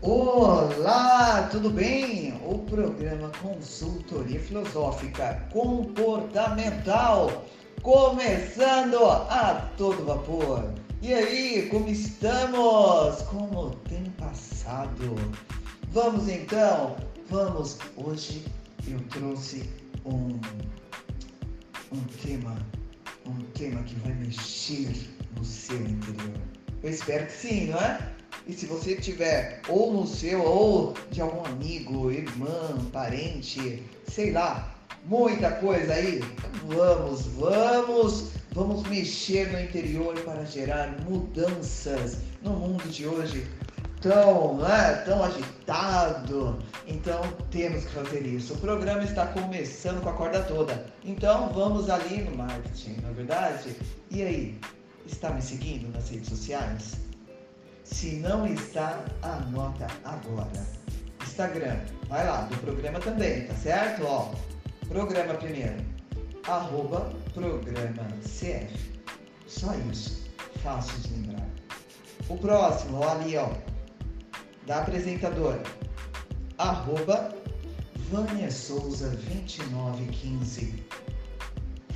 Olá, tudo bem? O programa Consultoria Filosófica Comportamental começando a todo vapor. E aí, como estamos? Como tem passado? Vamos então, vamos. Hoje eu trouxe um, um tema, um tema que vai mexer no seu interior. Eu espero que sim, não é? E se você tiver ou no seu ou de algum amigo, irmã, parente, sei lá, muita coisa aí, vamos, vamos, vamos mexer no interior para gerar mudanças no mundo de hoje tão, né, tão agitado. Então temos que fazer isso. O programa está começando com a corda toda. Então vamos ali no marketing, não é verdade? E aí, está me seguindo nas redes sociais? Se não está, anota agora. Instagram, vai lá, do programa também, tá certo? Ó, programa primeiro, arroba programa CF. Só isso, fácil de lembrar. O próximo, ó, ali, ó, da apresentadora, arroba Vânia Souza 2915.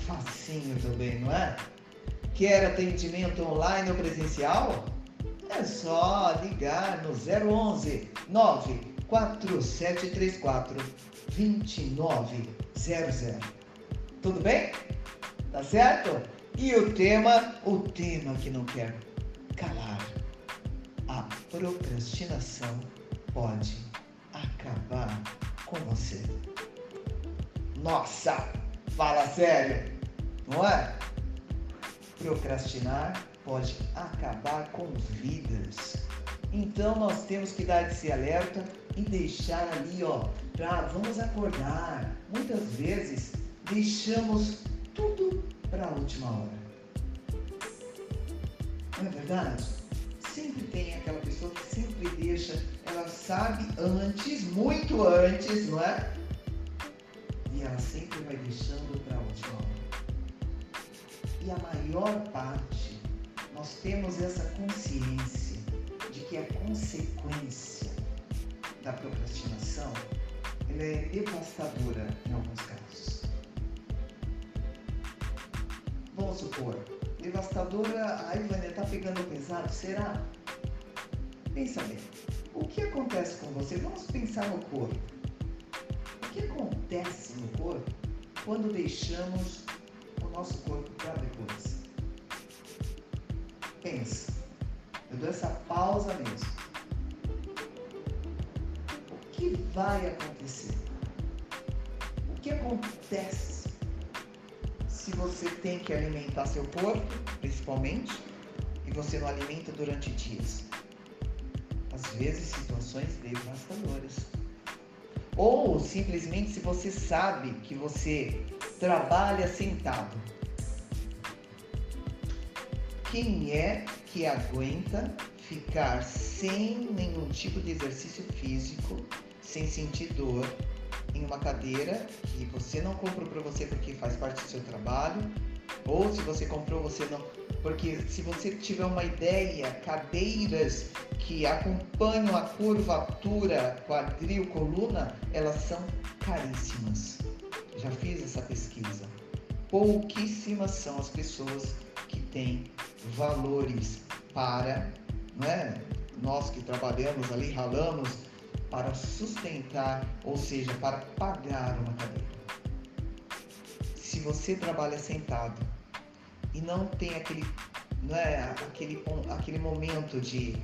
Facinho também, não é? Quer atendimento online ou presencial? É só ligar no 011 94734 2900. Tudo bem? Tá certo? E o tema, o tema que não quer calar. A procrastinação pode acabar com você. Nossa, fala sério, não é? Procrastinar pode acabar com vidas. Então nós temos que dar esse alerta e deixar ali, ó, pra vamos acordar. Muitas vezes deixamos tudo para a última hora. Não é verdade? Sempre tem aquela pessoa que sempre deixa, ela sabe antes, muito antes, não é? E ela sempre vai deixando para a última hora. E a maior parte nós temos essa consciência de que a consequência da procrastinação ela é devastadora em alguns casos. Vamos supor, devastadora, ai Vânia, tá pegando pesado, será? Pensa bem, o que acontece com você? Vamos pensar no corpo. O que acontece no corpo quando deixamos o nosso corpo para depois? Pensa. Eu dou essa pausa mesmo. O que vai acontecer? O que acontece se você tem que alimentar seu corpo, principalmente, e você não alimenta durante dias? Às vezes, situações devastadoras. Ou simplesmente se você sabe que você trabalha sentado quem é que aguenta ficar sem nenhum tipo de exercício físico, sem sentir dor, em uma cadeira que você não comprou para você porque faz parte do seu trabalho, ou se você comprou, você não. Porque se você tiver uma ideia, cadeiras que acompanham a curvatura quadril, coluna, elas são caríssimas. Já fiz essa pesquisa. Pouquíssimas são as pessoas que têm valores para, né, nós que trabalhamos ali, ralamos, para sustentar, ou seja, para pagar uma cadeira. Se você trabalha sentado e não tem aquele, não é, aquele, aquele momento de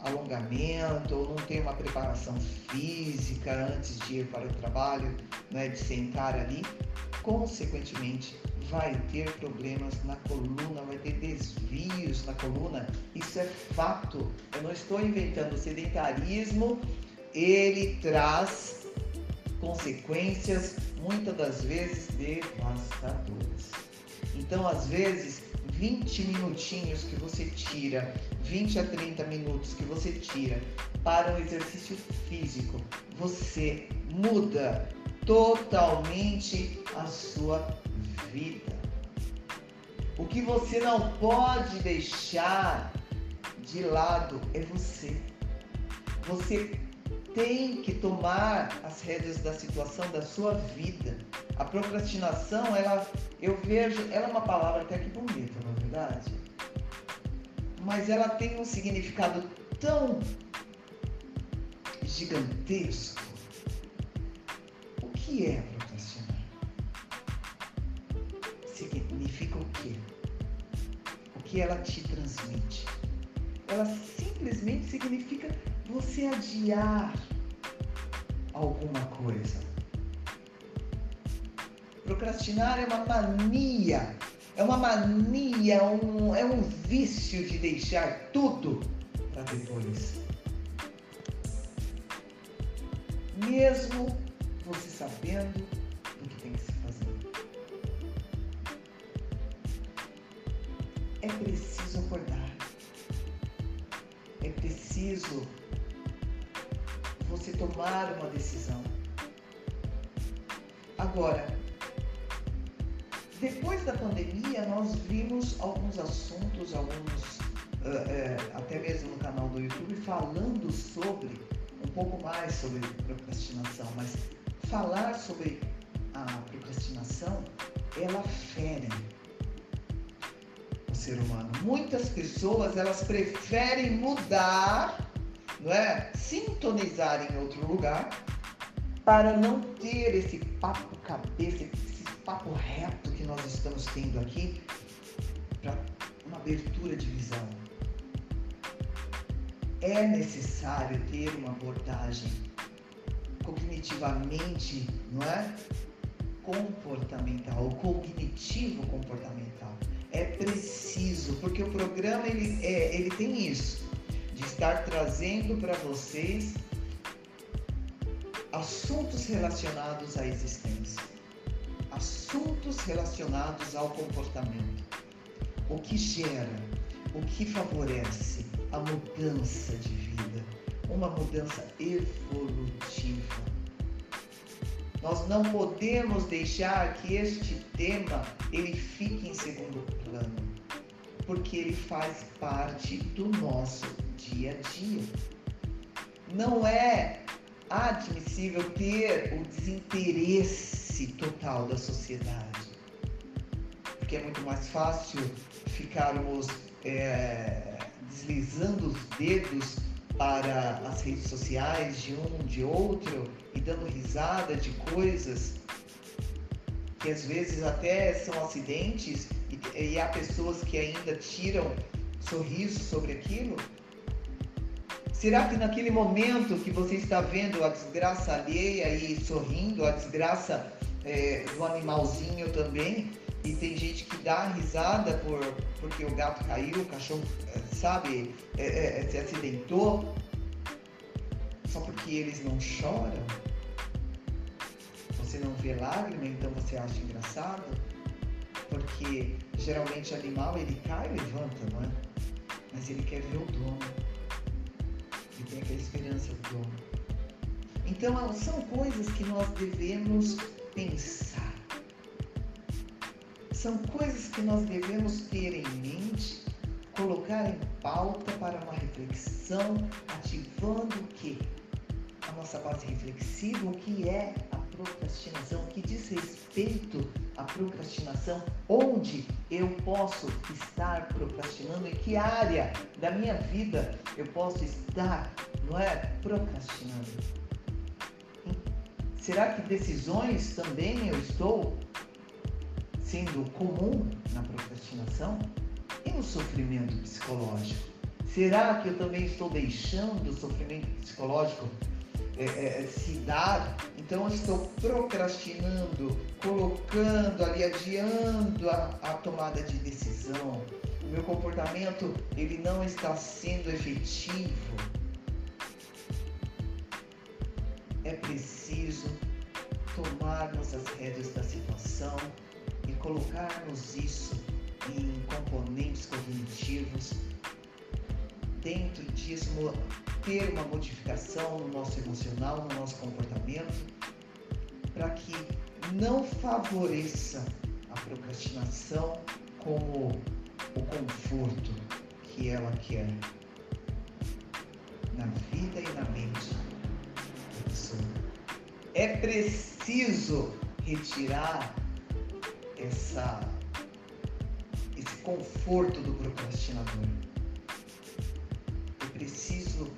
alongamento ou não tem uma preparação física antes de ir para o trabalho, né, de sentar ali, consequentemente vai ter problemas na coluna, vai ter desvios na coluna. Isso é fato. Eu não estou inventando. O sedentarismo ele traz consequências muitas das vezes devastadoras. Então, às vezes, 20 minutinhos que você tira, 20 a 30 minutos que você tira para um exercício físico, você muda totalmente a sua vida. O que você não pode deixar de lado é você. você tem que tomar as rédeas da situação da sua vida. A procrastinação, ela, eu vejo, ela é uma palavra até que bonita, não é verdade? Mas ela tem um significado tão gigantesco. Que é procrastinar? Significa o quê? O que ela te transmite? Ela simplesmente significa você adiar alguma coisa. Procrastinar é uma mania, é uma mania, um, é um vício de deixar tudo para depois. Mesmo você sabendo o que tem que se fazer. É preciso acordar. É preciso você tomar uma decisão. Agora, depois da pandemia, nós vimos alguns assuntos, alguns, uh, uh, até mesmo no canal do YouTube, falando sobre, um pouco mais sobre procrastinação, mas falar sobre a procrastinação, ela fere o ser humano. Muitas pessoas, elas preferem mudar não é? Sintonizar em outro lugar para não ter esse papo cabeça, esse papo reto que nós estamos tendo aqui para uma abertura de visão. É necessário ter uma abordagem cognitivamente, não é? Comportamental, cognitivo comportamental. É preciso, porque o programa ele, é, ele tem isso de estar trazendo para vocês assuntos relacionados à existência, assuntos relacionados ao comportamento, o que gera, o que favorece a mudança de vida, uma mudança evolutiva. Nós não podemos deixar que este tema ele fique em segundo plano, porque ele faz parte do nosso dia a dia. Não é admissível ter o desinteresse total da sociedade, porque é muito mais fácil ficarmos é, deslizando os dedos para as redes sociais de um, de outro e dando risada de coisas que às vezes até são acidentes e, e há pessoas que ainda tiram sorriso sobre aquilo? Será que naquele momento que você está vendo a desgraça alheia e sorrindo, a desgraça é, do animalzinho também, e tem gente que dá risada por, porque o gato caiu, o cachorro, é, sabe, é, é, se acidentou, só porque eles não choram? Você não vê lágrima, então você acha engraçado? Porque geralmente animal ele cai e levanta, não é? Mas ele quer ver o dono e tem aquela esperança do dono. Então, são coisas que nós devemos pensar. São coisas que nós devemos ter em mente, colocar em pauta para uma reflexão, ativando o que? A nossa base reflexiva, o que é a procrastinação, que diz respeito à procrastinação, onde eu posso estar procrastinando, em que área da minha vida eu posso estar, não é, procrastinando. Será que decisões também eu estou sendo comum na procrastinação? E no sofrimento psicológico? Será que eu também estou deixando o sofrimento psicológico é, é, se dar então eu estou procrastinando, colocando ali, adiando a, a tomada de decisão. O meu comportamento ele não está sendo efetivo. É preciso tomarmos as rédeas da situação colocarmos isso em componentes cognitivos. Dentro disso, ter uma modificação no nosso emocional, no nosso comportamento para que não favoreça a procrastinação como o conforto que ela quer. na vida e na mente da pessoa. É preciso retirar essa, esse conforto do procrastinador. É preciso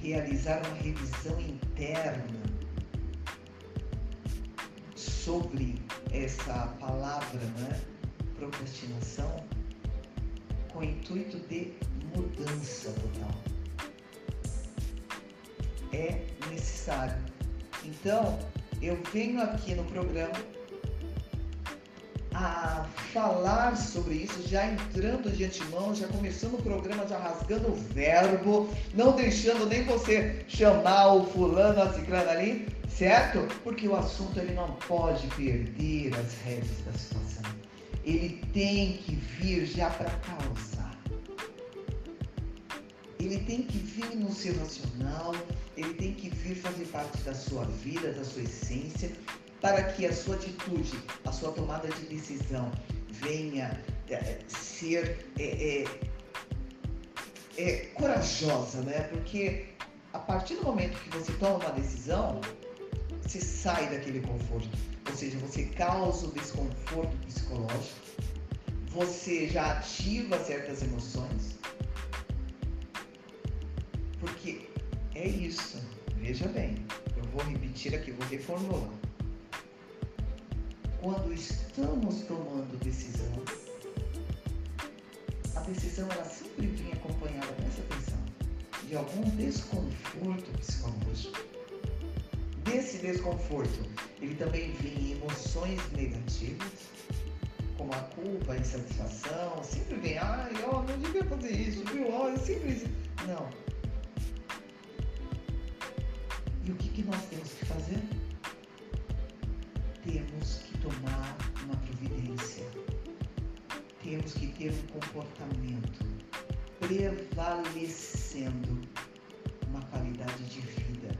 realizar uma revisão interna sobre essa palavra, né? procrastinação, com o intuito de mudança total. É necessário. Então, eu venho aqui no programa a falar sobre isso, já entrando de antemão, já começando o programa, já rasgando o verbo, não deixando nem você chamar o fulano, a ciclana ali, certo? Porque o assunto ele não pode perder as rédeas da situação. Ele tem que vir já para causar. Ele tem que vir no seu racional, ele tem que vir fazer parte da sua vida, da sua essência, para que a sua atitude, a sua tomada de decisão venha é, ser é, é, é, corajosa, né? Porque a partir do momento que você toma uma decisão, você sai daquele conforto. Ou seja, você causa o desconforto psicológico, você já ativa certas emoções. Porque é isso. Veja bem, eu vou repetir aqui, vou reformular quando estamos tomando decisão, a decisão ela sempre vem acompanhada, presta atenção, de algum desconforto psicológico. Desse desconforto, ele também vem emoções negativas, como a culpa, a insatisfação, sempre vem, ai, ó, não devia fazer isso, viu? Ó, sempre isso. Não. E o que, que nós temos que fazer? Comportamento prevalecendo uma qualidade de vida,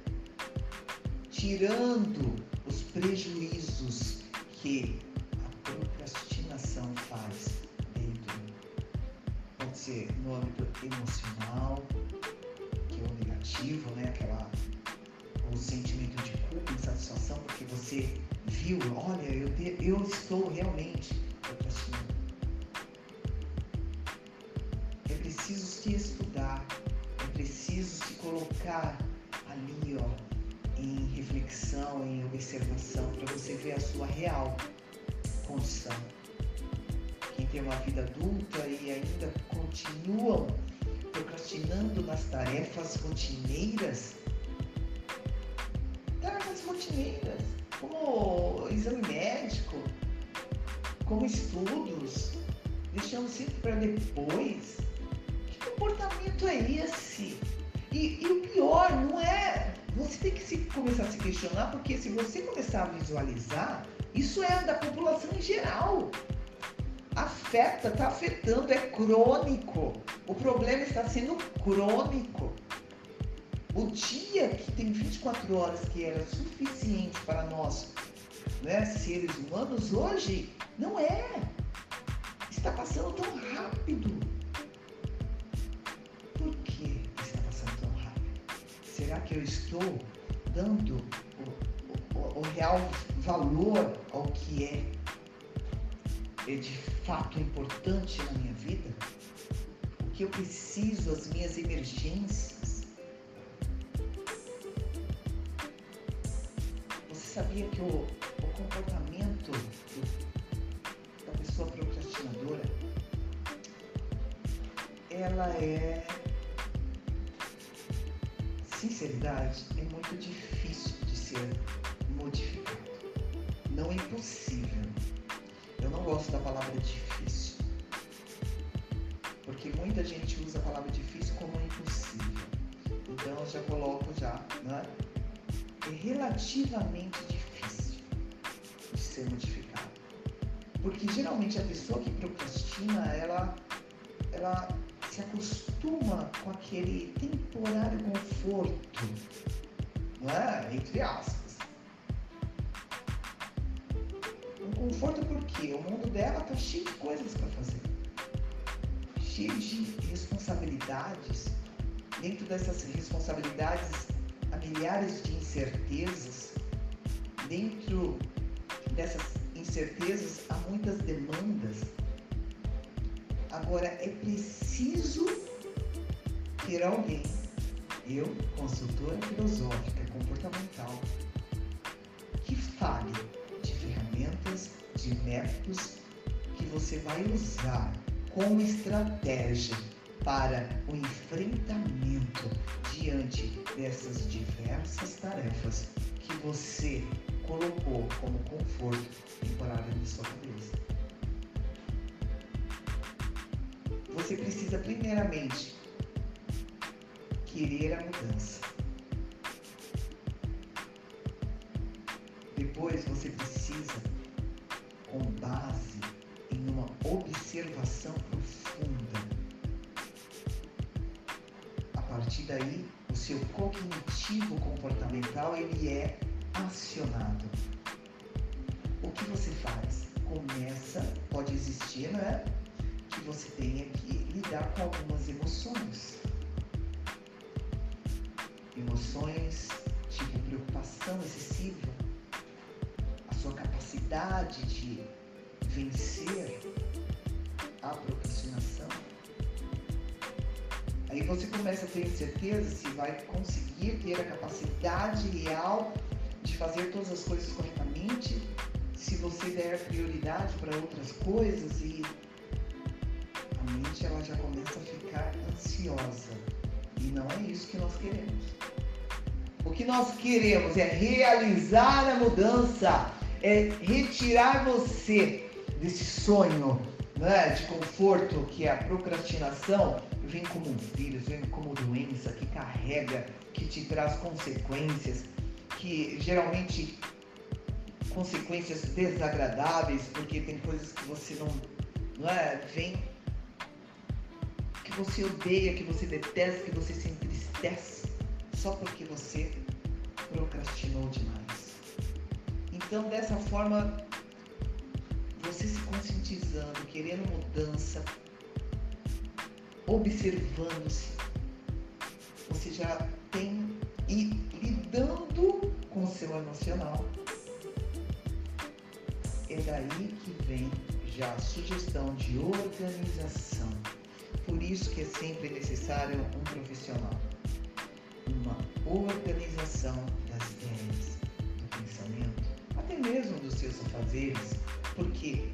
tirando os prejuízos real condição. Quem tem uma vida adulta e ainda continuam procrastinando nas tarefas rotineiras, tarefas rotineiras, como exame médico, como estudos, deixando sempre para depois. Que comportamento é esse? E, e, o pior não é. Você tem que se, começar a se questionar, porque se você começar a visualizar, isso é da população em geral. Afeta, está afetando, é crônico. O problema está sendo crônico. O dia que tem 24 horas que era suficiente para nós, né, seres humanos, hoje não é. Está passando tão rápido. Por que está passando tão rápido? Será que eu estou dando o, o, o real valor ao que é, é de fato importante na minha vida? O que eu preciso, as minhas emergências? sabia que o, o comportamento do, da pessoa procrastinadora ela é sinceridade é muito difícil de ser modificado. Não é impossível. Eu não gosto da palavra difícil. Porque muita gente usa a palavra difícil como impossível. Então eu já coloco já, né? é relativamente difícil de ser modificado. Porque geralmente a pessoa que procrastina, ela, ela se acostuma com aquele temporário conforto, não é? Entre aspas. Um conforto porque o mundo dela está cheio de coisas para fazer, cheio de responsabilidades, dentro dessas responsabilidades há milhares de incertezas, dentro dessas incertezas há muitas demandas. Agora é preciso ter alguém, eu, consultora filosófica comportamental, que fale de métodos que você vai usar como estratégia para o enfrentamento diante dessas diversas tarefas que você colocou como conforto temporário na sua cabeça. Você precisa primeiramente querer a mudança. Depois você precisa, com base em uma observação profunda, a partir daí o seu cognitivo comportamental ele é acionado. O que você faz? Começa, pode existir, né? Que você tenha que lidar com algumas emoções. Emoções tipo preocupação excessiva, sua capacidade de vencer a procrastinação. Aí você começa a ter certeza se vai conseguir ter a capacidade real de fazer todas as coisas corretamente, se você der prioridade para outras coisas e a mente ela já começa a ficar ansiosa. E não é isso que nós queremos. O que nós queremos é realizar a mudança, é retirar você desse sonho né, de conforto que é a procrastinação, vem como um vírus, vem como doença que carrega, que te traz consequências que geralmente consequências desagradáveis, porque tem coisas que você não, não é, vem que você odeia, que você detesta, que você se entristece só porque você procrastinou demais. Então, dessa forma, você se conscientizando, querendo mudança, observando-se, você já tem e lidando com o seu emocional. É daí que vem já a sugestão de organização. Por isso que é sempre necessário um profissional. Uma organização mesmo dos seus afazeres, porque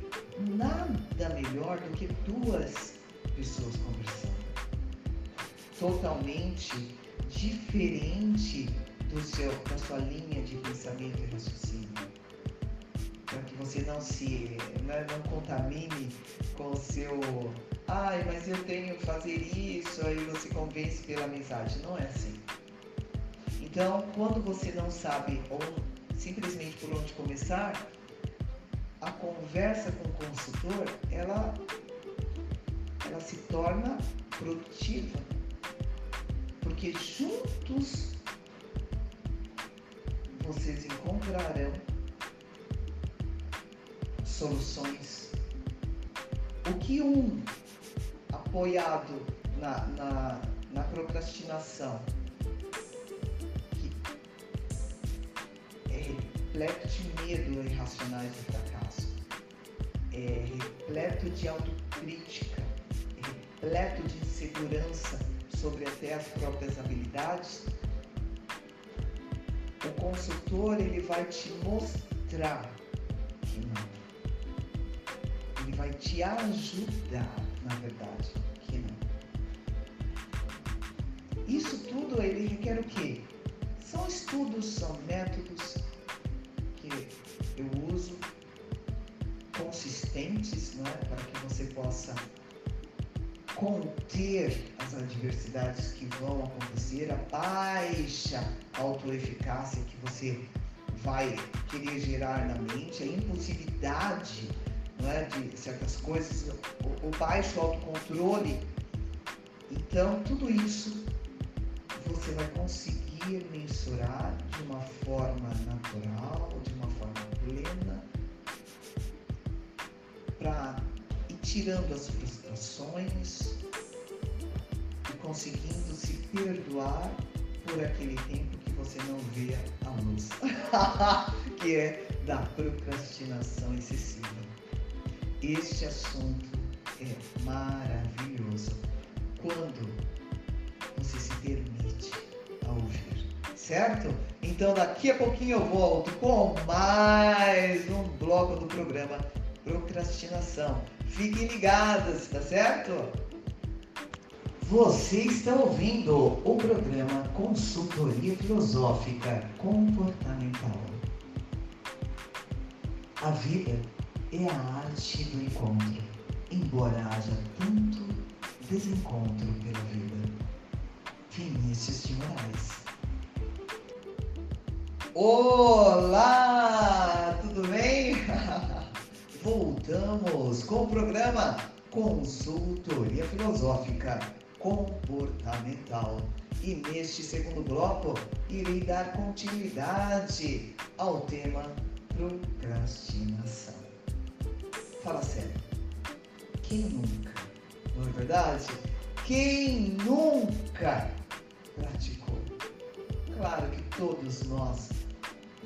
nada melhor do que duas pessoas conversando. Totalmente diferente do seu, da sua linha de pensamento e raciocínio. Para que você não se né, não contamine com o seu ai, mas eu tenho que fazer isso, aí você convence pela amizade. Não é assim. Então, quando você não sabe ou simplesmente por onde começar, a conversa com o consultor, ela, ela se torna produtiva porque juntos vocês encontrarão soluções. O que um apoiado na, na, na procrastinação, repleto de medo irracionais do fracasso, é repleto de autocrítica, é repleto de insegurança sobre até as próprias habilidades, o consultor ele vai te mostrar que não. Ele vai te ajudar, na verdade, que não. Isso tudo ele requer o quê? São estudos, são métodos eu uso consistentes, não é? para que você possa conter as adversidades que vão acontecer, a baixa autoeficácia que você vai querer gerar na mente, a impulsividade não é, de certas coisas, o, o baixo autocontrole. Então, tudo isso você vai conseguir mensurar de uma forma natural, de uma forma plena, para ir tirando as frustrações, conseguindo se perdoar por aquele tempo que você não vê a luz, que é da procrastinação excessiva. Este assunto é maravilhoso quando você se permite a ouvir, certo? Então daqui a pouquinho eu volto com mais um bloco do programa Procrastinação. Fiquem ligados, tá certo? Você está ouvindo o programa Consultoria Filosófica Comportamental. A vida é a arte do encontro, embora haja tanto desencontro pela vida. Vinícius de Moraes. Olá, tudo bem? Voltamos com o programa Consultoria Filosófica Comportamental. E neste segundo bloco, irei dar continuidade ao tema procrastinação. Fala sério. Quem nunca, não é verdade? Quem nunca praticou? Claro que todos nós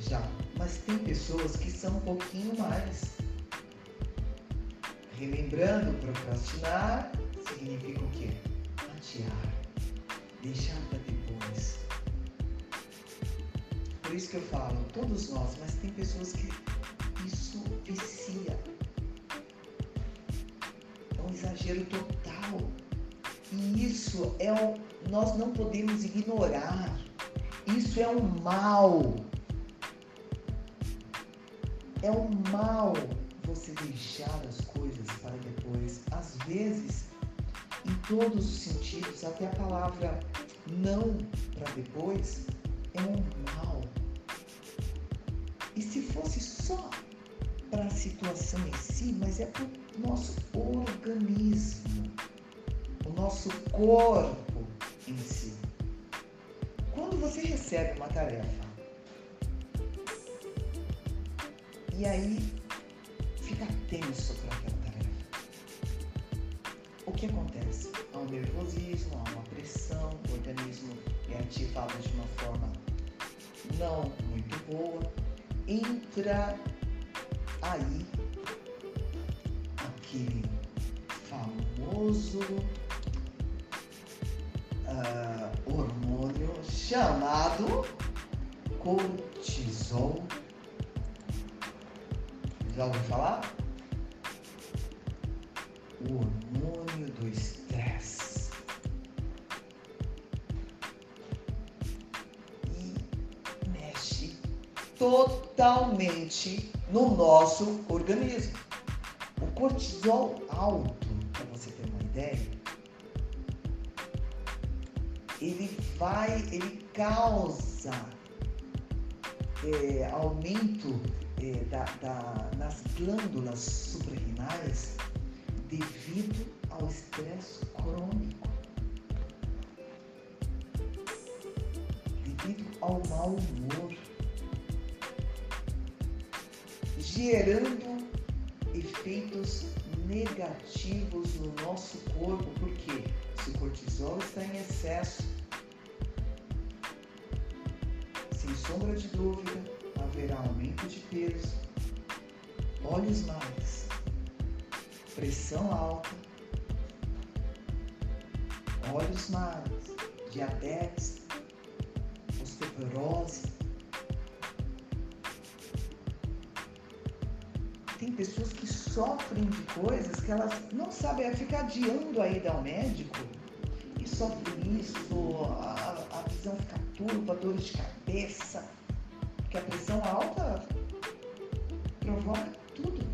já, mas tem pessoas que são um pouquinho mais. Relembrando, procrastinar significa o quê? Adiar, deixar para depois. Por isso que eu falo, todos nós, mas tem pessoas que isso vicia. É um exagero total. E isso é um, nós não podemos ignorar. Isso é um mal. É um mal você deixar as coisas para depois. Às vezes, em todos os sentidos, até a palavra não para depois é um mal. E se fosse só para a situação em si, mas é para o nosso organismo, o nosso corpo em si. Quando você recebe uma tarefa e aí fica tenso para aquela tarefa, o que acontece? Há um nervosismo, há uma pressão, o organismo é ativado de uma forma não muito boa, entra aí aquele famoso uh, hormônio chamado cortisol. Já ouviu falar? O hormônio do estresse. E mexe totalmente no nosso organismo. O cortisol alto, para você ter uma ideia, ele vai, ele causa é, aumento é, da, da, nas glândulas suprarrenais devido ao estresse crônico, devido ao mau humor, gerando efeitos negativos no nosso corpo, porque se o cortisol está em excesso, sombra de dúvida, haverá aumento de peso, olhos magros, pressão alta, olhos magros, diabetes, osteoporose. Tem pessoas que sofrem de coisas que elas não sabem, é ficar adiando a ida ao médico e sofrem isso, a, a visão fica turva, dores de cabeça, porque a pressão alta provoca tudo.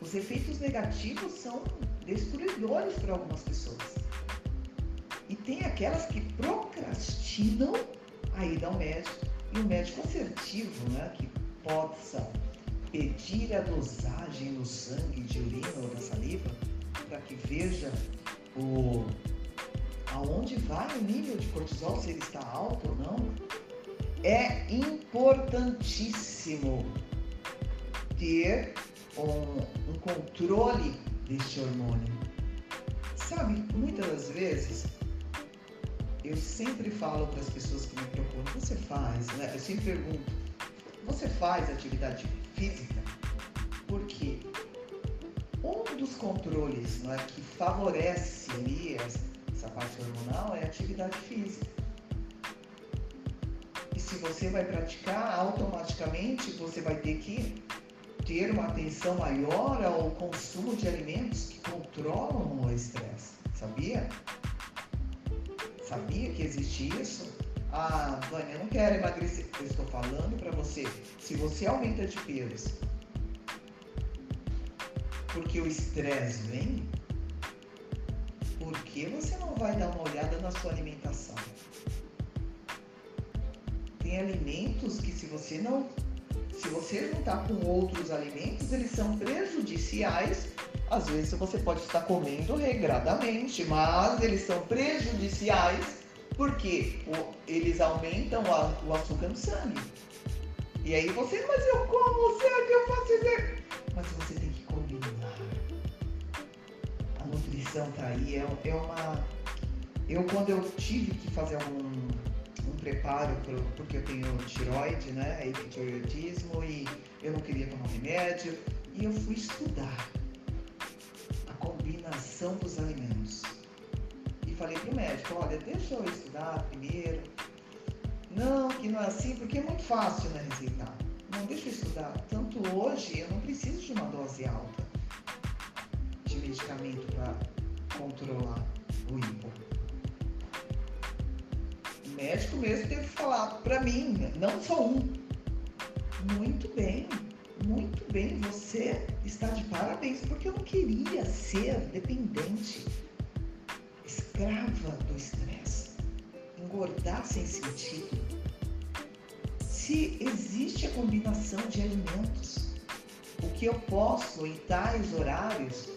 Os efeitos negativos são destruidores para algumas pessoas. E tem aquelas que procrastinam a ida ao médico. E o médico assertivo, né, que possa pedir a dosagem no sangue de urina ou da saliva para que veja o aonde vai o nível de cortisol, se ele está alto ou não, é importantíssimo ter um, um controle deste hormônio. Sabe, muitas das vezes eu sempre falo para as pessoas que me procuram, você faz, né? Eu sempre pergunto, você faz atividade física? Porque um dos controles né, que favorece ali essa parte hormonal é a atividade física. E se você vai praticar, automaticamente você vai ter que ter uma atenção maior ao consumo de alimentos que controlam o estresse. Sabia? Sabia que existe isso? Ah, Vânia, eu não quero emagrecer. Eu estou falando para você, se você aumenta de peso, porque o estresse vem, por que você não vai dar uma olhada na sua alimentação? Tem alimentos que se você não se você juntar com outros alimentos, eles são prejudiciais. Às vezes você pode estar comendo regradamente, mas eles são prejudiciais porque eles aumentam o açúcar no sangue. E aí você, mas eu como sangue, eu faço isso. Mas você tem Tá aí, é, é uma. Eu quando eu tive que fazer um preparo pro, porque eu tenho tiroide, né, hipotiroidismo e eu não queria tomar remédio e eu fui estudar a combinação dos alimentos. E falei pro médico, olha, deixa eu estudar primeiro. Não, que não é assim, porque é muito fácil, né, receitar. Não, deixa eu estudar. Tanto hoje eu não preciso de uma dose alta de medicamento para controlar o hipo médico mesmo teve que falar para mim, não só um. Muito bem, muito bem, você está de parabéns, porque eu não queria ser dependente, escrava do estresse, engordar sem sentido. Se existe a combinação de alimentos, o que eu posso em tais horários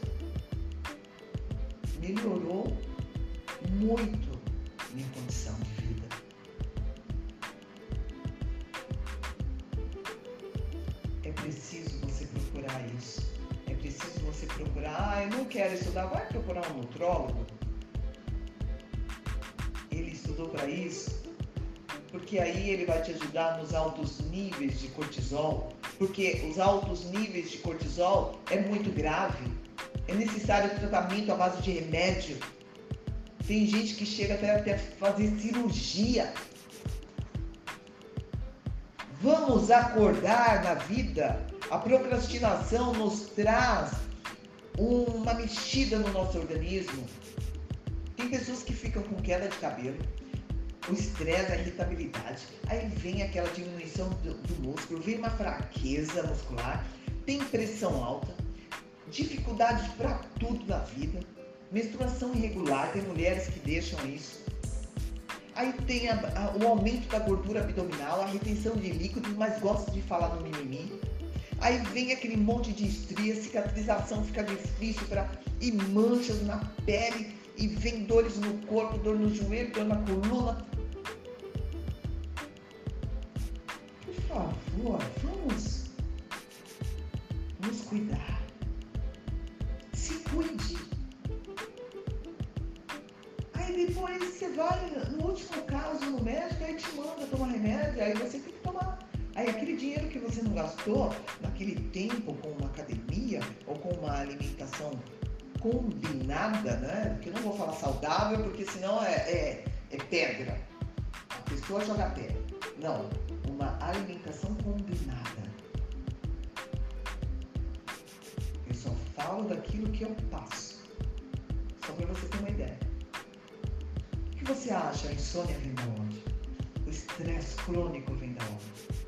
melhorou muito minha condição de procurar, ah, eu não quero estudar, vai procurar um nutrólogo. Ele estudou para isso, porque aí ele vai te ajudar nos altos níveis de cortisol, porque os altos níveis de cortisol é muito grave. É necessário tratamento à base de remédio. Tem gente que chega até, fazer cirurgia. Vamos acordar na vida. A procrastinação nos traz uma mexida no nosso organismo. Tem pessoas que ficam com queda de cabelo, o estresse, a irritabilidade, aí vem aquela diminuição do, do músculo, vem uma fraqueza muscular, tem pressão alta, dificuldade para tudo na vida, menstruação irregular, tem mulheres que deixam isso. Aí tem a, a, o aumento da gordura abdominal, a retenção de líquidos, mas gosta de falar no mimimi Aí vem aquele monte de estria, cicatrização fica difícil para e manchas na pele e vem dores no corpo, dor no joelho, dor na coluna. Por favor, vamos nos cuidar. Cuide. Aí depois você vai, no último caso, no médico, aí te manda tomar remédio, aí você tem que tomar Aí aquele dinheiro que você não gastou naquele tempo com uma academia ou com uma alimentação combinada, né? Porque eu não vou falar saudável, porque senão é, é, é pedra. A pessoa joga pedra. Não, uma alimentação combinada. Falo daquilo que eu passo. Só para você ter uma ideia. O que você acha? A insônia vem da onde? O estresse crônico vem da onde?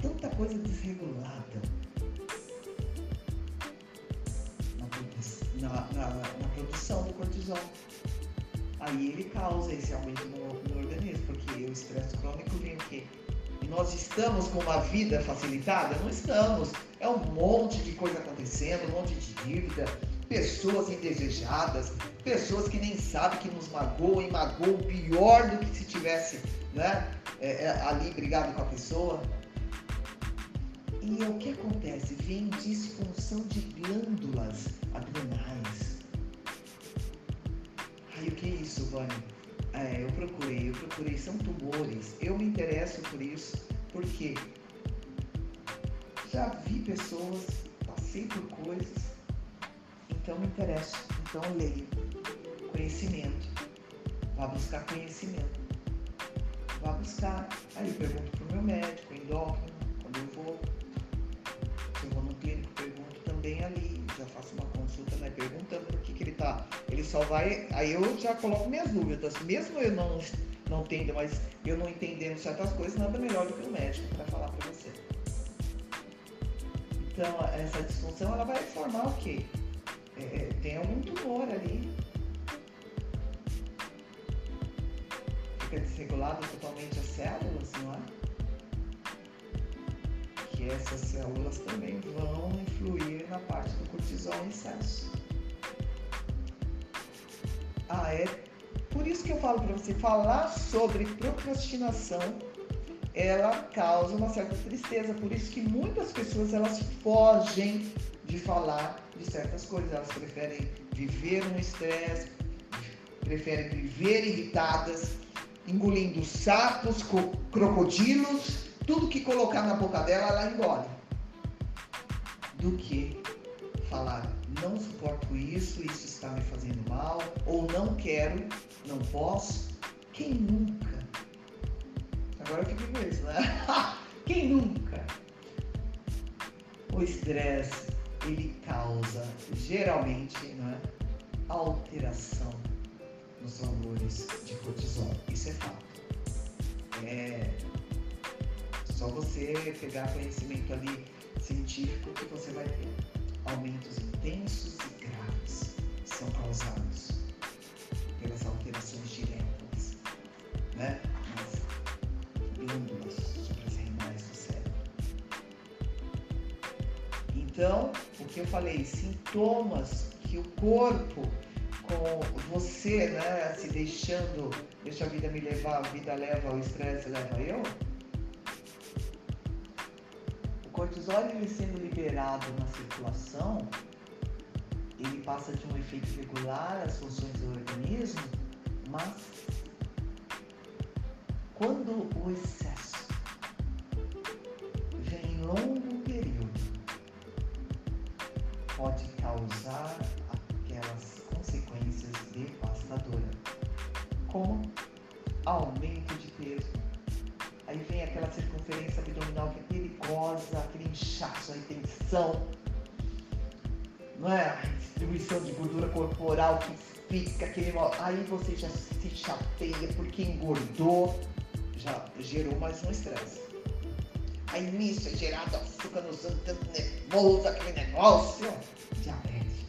tanta coisa desregulada na, na, na, na produção do cortisol. Aí ele causa esse aumento no, no organismo, porque o estresse crônico vem o quê? nós estamos com uma vida facilitada? Não estamos. É um monte de coisa acontecendo, um monte de dívida, pessoas indesejadas, pessoas que nem sabem que nos magoam e magoam pior do que se tivesse né, é, é, ali brigado com a pessoa. E o que acontece? Vem disfunção de glândulas adrenais. Ai, o que é isso, Vânia? É, eu procurei, eu procurei, são tumores. Eu me interesso por isso, porque já vi pessoas, passei por coisas, então me interesso, então leio. Conhecimento. Vá buscar conhecimento. Vá buscar. Aí eu pergunto pro meu médico, endócrino, quando eu vou. Se eu vou no clínico, pergunto também ali. Já faço uma consulta, né? Perguntando tá. Ele só vai. Aí eu já coloco minhas dúvidas. Mesmo eu não, não tendo, mas eu não entendendo certas coisas, nada melhor do que o médico para falar para você. Então, essa disfunção ela vai formar o quê? É, é, tem algum tumor ali. Fica desregulado totalmente as células, não é? Que essas células também vão influir na parte do cortisol em excesso. Ah, é por isso que eu falo para você, falar sobre procrastinação, ela causa uma certa tristeza. Por isso que muitas pessoas elas fogem de falar de certas coisas. Elas preferem viver no estresse, preferem viver irritadas, engolindo sapos, crocodilos, tudo que colocar na boca dela, ela engole. Do que falar, não suporto isso, isso está me fazendo mal, ou não quero, não posso. Quem nunca? Agora eu fico com isso, né? Quem nunca? O estresse ele causa geralmente né, alteração nos valores de cortisol. Isso é fato. É só você pegar conhecimento ali científico que você vai ter aumentos intensos e graves são causados pelas alterações diretas, né? Nas glândulas suprarrenais do cérebro. Então, que eu falei, sintomas que o corpo, com você, né, se deixando, deixa a vida me levar, a vida leva, o estresse leva eu. Cortisol ele sendo liberado na circulação, ele passa de um efeito regular às funções do organismo, mas quando o excesso vem em longo pode causar aquelas consequências devastadoras, como aumento de peso. Aí vem aquela circunferência abdominal que é perigosa, aquele inchaço, a tensão, não é? A distribuição de gordura corporal que fica aquele. Aí você já se chateia porque engordou, já gerou mais um estresse. Aí nisso é gerado açúcar no sangue, tanto nervoso, aquele negócio. Diabetes.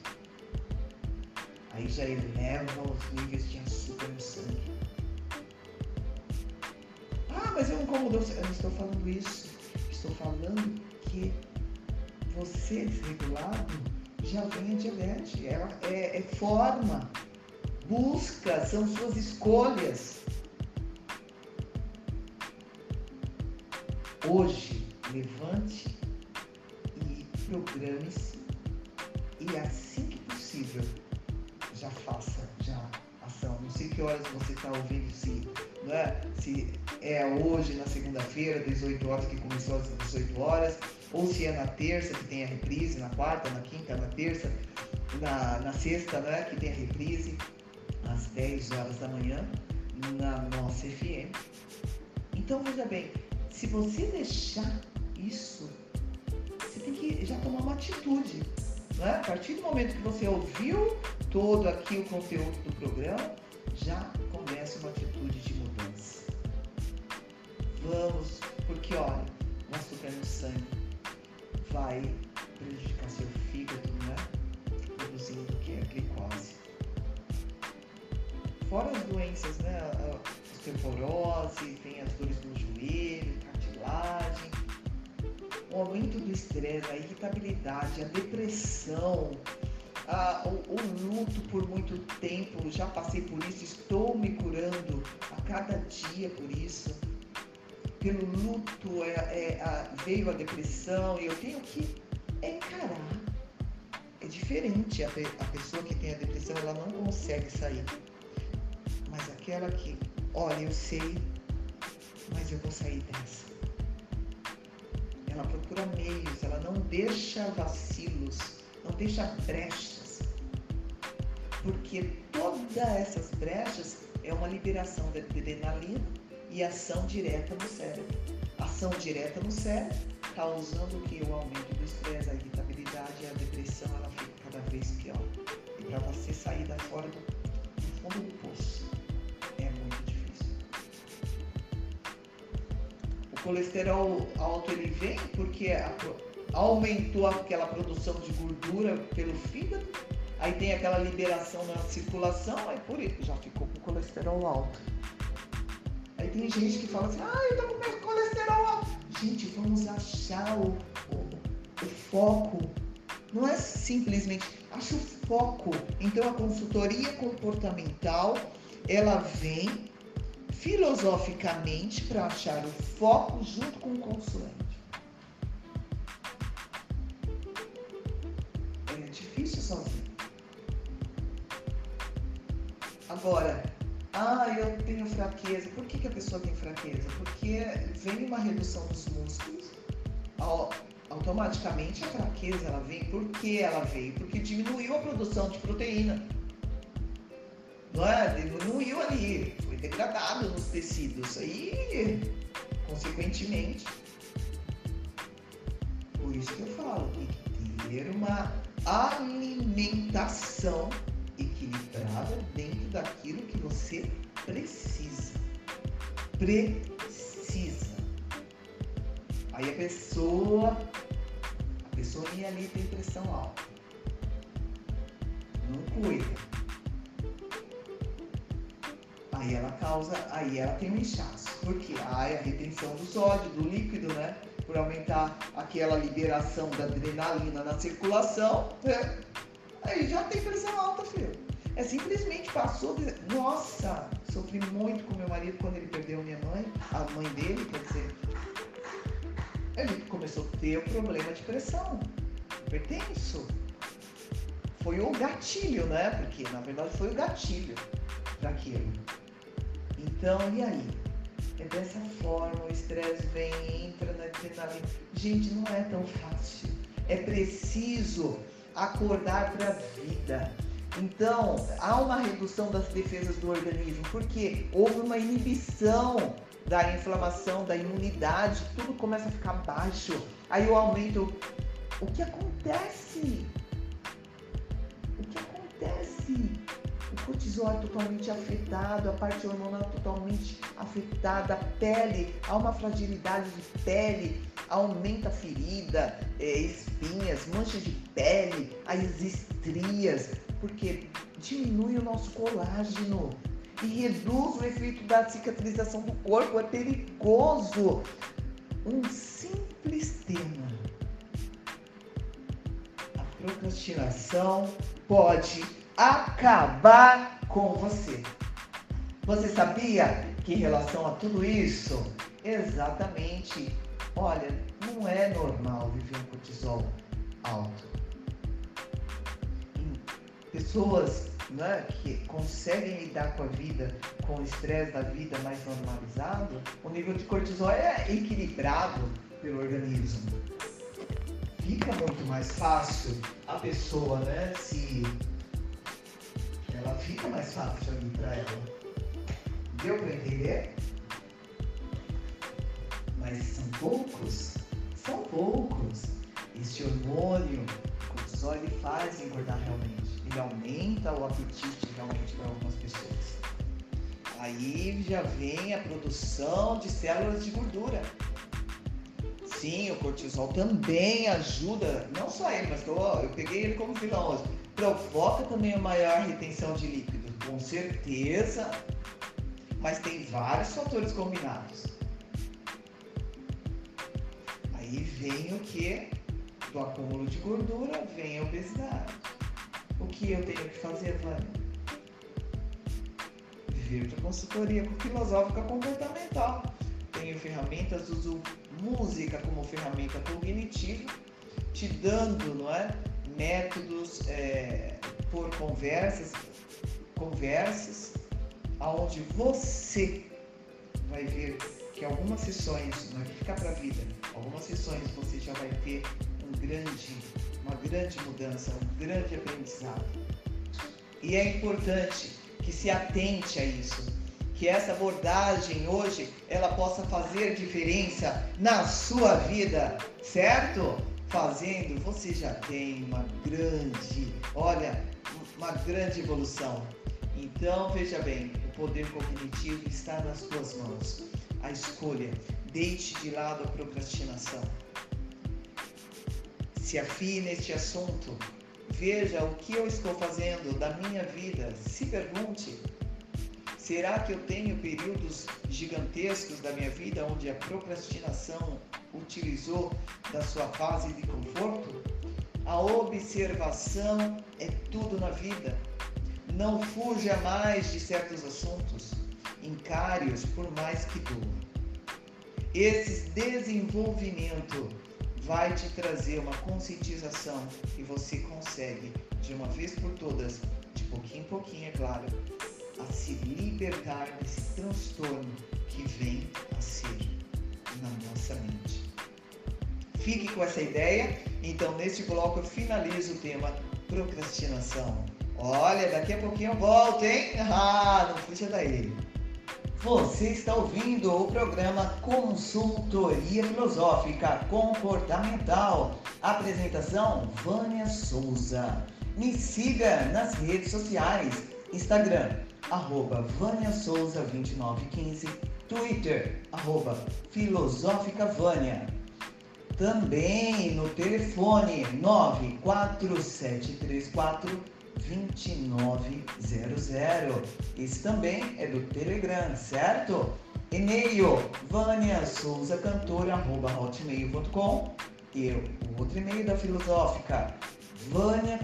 Aí já eleva os níveis de açúcar no sangue. Mas eu como doce. Eu não estou falando isso. Estou falando que você desregulado já vem a diabetes. Ela é, é forma, busca, são suas escolhas. Hoje, levante e programe-se e assim que possível já faça já ação. Não sei que horas você está ouvindo, se, não é? se é hoje, na segunda-feira, 18 horas, que começou às 18 horas, ou se é na terça, que tem a reprise, na quarta, na quinta, na terça, na, na sexta, né, que tem a reprise, às 10 horas da manhã, na nossa FM. Então, veja bem, se você deixar isso, você tem que já tomar uma atitude. Né? A partir do momento que você ouviu todo aqui o conteúdo do programa, já começa uma atitude de mudança. Vamos, porque olha, açúcar no sangue vai prejudicar seu fígado, né? Produzindo o que? A glicose. Fora as doenças, né? A osteoporose, tem as dores no joelho, cartilagem, o aumento do estresse, a irritabilidade, a depressão, a, o, o, luto por muito tempo, já passei por isso, estou me curando a cada dia por isso. Pelo luto é, é, a, veio a depressão e eu tenho que encarar. É diferente a, a pessoa que tem a depressão, ela não consegue sair. mas aquela que, olha, eu sei, mas eu vou sair dessa. Ela procura meios, ela não deixa vacilos, não deixa brechas. Porque todas essas brechas é uma liberação de adrenalina e ação direta no cérebro. Ação direta no cérebro, causando que o aumento do estresse, a irritabilidade e a depressão ela fica cada vez pior. E para você sair da fora do fundo do poço colesterol alto ele vem porque a, aumentou aquela produção de gordura pelo fígado, aí tem aquela liberação na circulação, aí por isso já ficou com colesterol alto. Aí tem gente que fala assim, ah, eu tô com colesterol alto. Gente, vamos achar o, o, o foco. Não é simplesmente, acha o foco. Então a consultoria comportamental, ela vem filosoficamente para achar o foco junto com o consulente. É difícil sozinho. Agora, ah, eu tenho fraqueza. Por que, que a pessoa tem fraqueza? Porque vem uma redução dos músculos, automaticamente a fraqueza ela vem. Por que ela veio? Porque diminuiu a produção de proteína. Não é? Diminuiu ali, foi degradado nos tecidos. Aí, consequentemente, por isso que eu falo, tem que ter uma alimentação equilibrada dentro daquilo que você precisa. Precisa. Aí a pessoa, a pessoa ali tem pressão alta. Não cuida. Aí ela causa, aí ela tem um inchaço. Porque aí a retenção do sódio, do líquido, né? Por aumentar aquela liberação da adrenalina na circulação, né? Aí já tem pressão alta, filho. É simplesmente passou de... Nossa, sofri muito com meu marido quando ele perdeu minha mãe, a mãe dele, quer dizer. Ele começou a ter problema de pressão. Hipertenso. Foi o gatilho, né? Porque na verdade foi o gatilho daquilo. Então, e aí? É dessa forma, o estresse vem, entra na adrenalina. Gente, não é tão fácil. É preciso acordar para a vida. Então, há uma redução das defesas do organismo, porque houve uma inibição da inflamação, da imunidade, tudo começa a ficar baixo. Aí o aumento. O que acontece? O que acontece? Cortisol totalmente afetado, a parte hormonal totalmente afetada, a pele, há uma fragilidade de pele, aumenta a ferida, é, espinhas, manchas de pele, as estrias, porque diminui o nosso colágeno e reduz o efeito da cicatrização do corpo, é perigoso. Um simples tema. A procrastinação pode acabar com você. Você sabia que em relação a tudo isso, exatamente, olha, não é normal viver um cortisol alto. Pessoas né, que conseguem lidar com a vida, com o estresse da vida mais normalizado, o nível de cortisol é equilibrado pelo organismo. Fica muito mais fácil a pessoa né, se fica mais fácil ali para ela. Deu para entender? Mas são poucos, são poucos. Este hormônio, o cortisol, ele faz engordar realmente. Ele aumenta o apetite realmente para algumas pessoas. Aí já vem a produção de células de gordura. Sim, o cortisol também ajuda, não só ele, mas eu, eu peguei ele como vilão hoje provoca também a maior retenção de líquido, com certeza, mas tem vários fatores combinados. Aí vem o que? Do acúmulo de gordura, vem a obesidade. O que eu tenho que fazer, Vânia? Vir para consultoria filosófica comportamental. Tenho ferramentas, uso música como ferramenta cognitiva, te dando, não é? Métodos é, por conversas, conversas, aonde você vai ver que algumas sessões, não é ficar para a vida, algumas sessões você já vai ter um grande, uma grande mudança, um grande aprendizado. E é importante que se atente a isso, que essa abordagem hoje ela possa fazer diferença na sua vida, certo? Fazendo, você já tem uma grande, olha, uma grande evolução. Então, veja bem, o poder cognitivo está nas suas mãos. A escolha, deixe de lado a procrastinação. Se afie neste assunto, veja o que eu estou fazendo da minha vida, se pergunte: será que eu tenho períodos gigantescos da minha vida onde a procrastinação utilizou da sua fase de conforto? A observação é tudo na vida. Não fuja mais de certos assuntos. Encare-os por mais que doa. Esse desenvolvimento vai te trazer uma conscientização e você consegue, de uma vez por todas, de pouquinho em pouquinho, é claro, a se libertar desse transtorno que vem a ser na nossa mente. Fique com essa ideia. Então, neste bloco, eu finalizo o tema procrastinação. Olha, daqui a pouquinho eu volto, hein? Ah, não fuja daí. Você está ouvindo o programa Consultoria Filosófica Comportamental. Apresentação Vânia Souza. Me siga nas redes sociais: Instagram, arroba Vânia Souza 2915, Twitter, arroba Filosófica Vânia. Também no telefone 94734 2900. Esse também é do Telegram, certo? E-mail vaniasouzacantora.hotmail.com e o outro e-mail da Filosófica, Vânia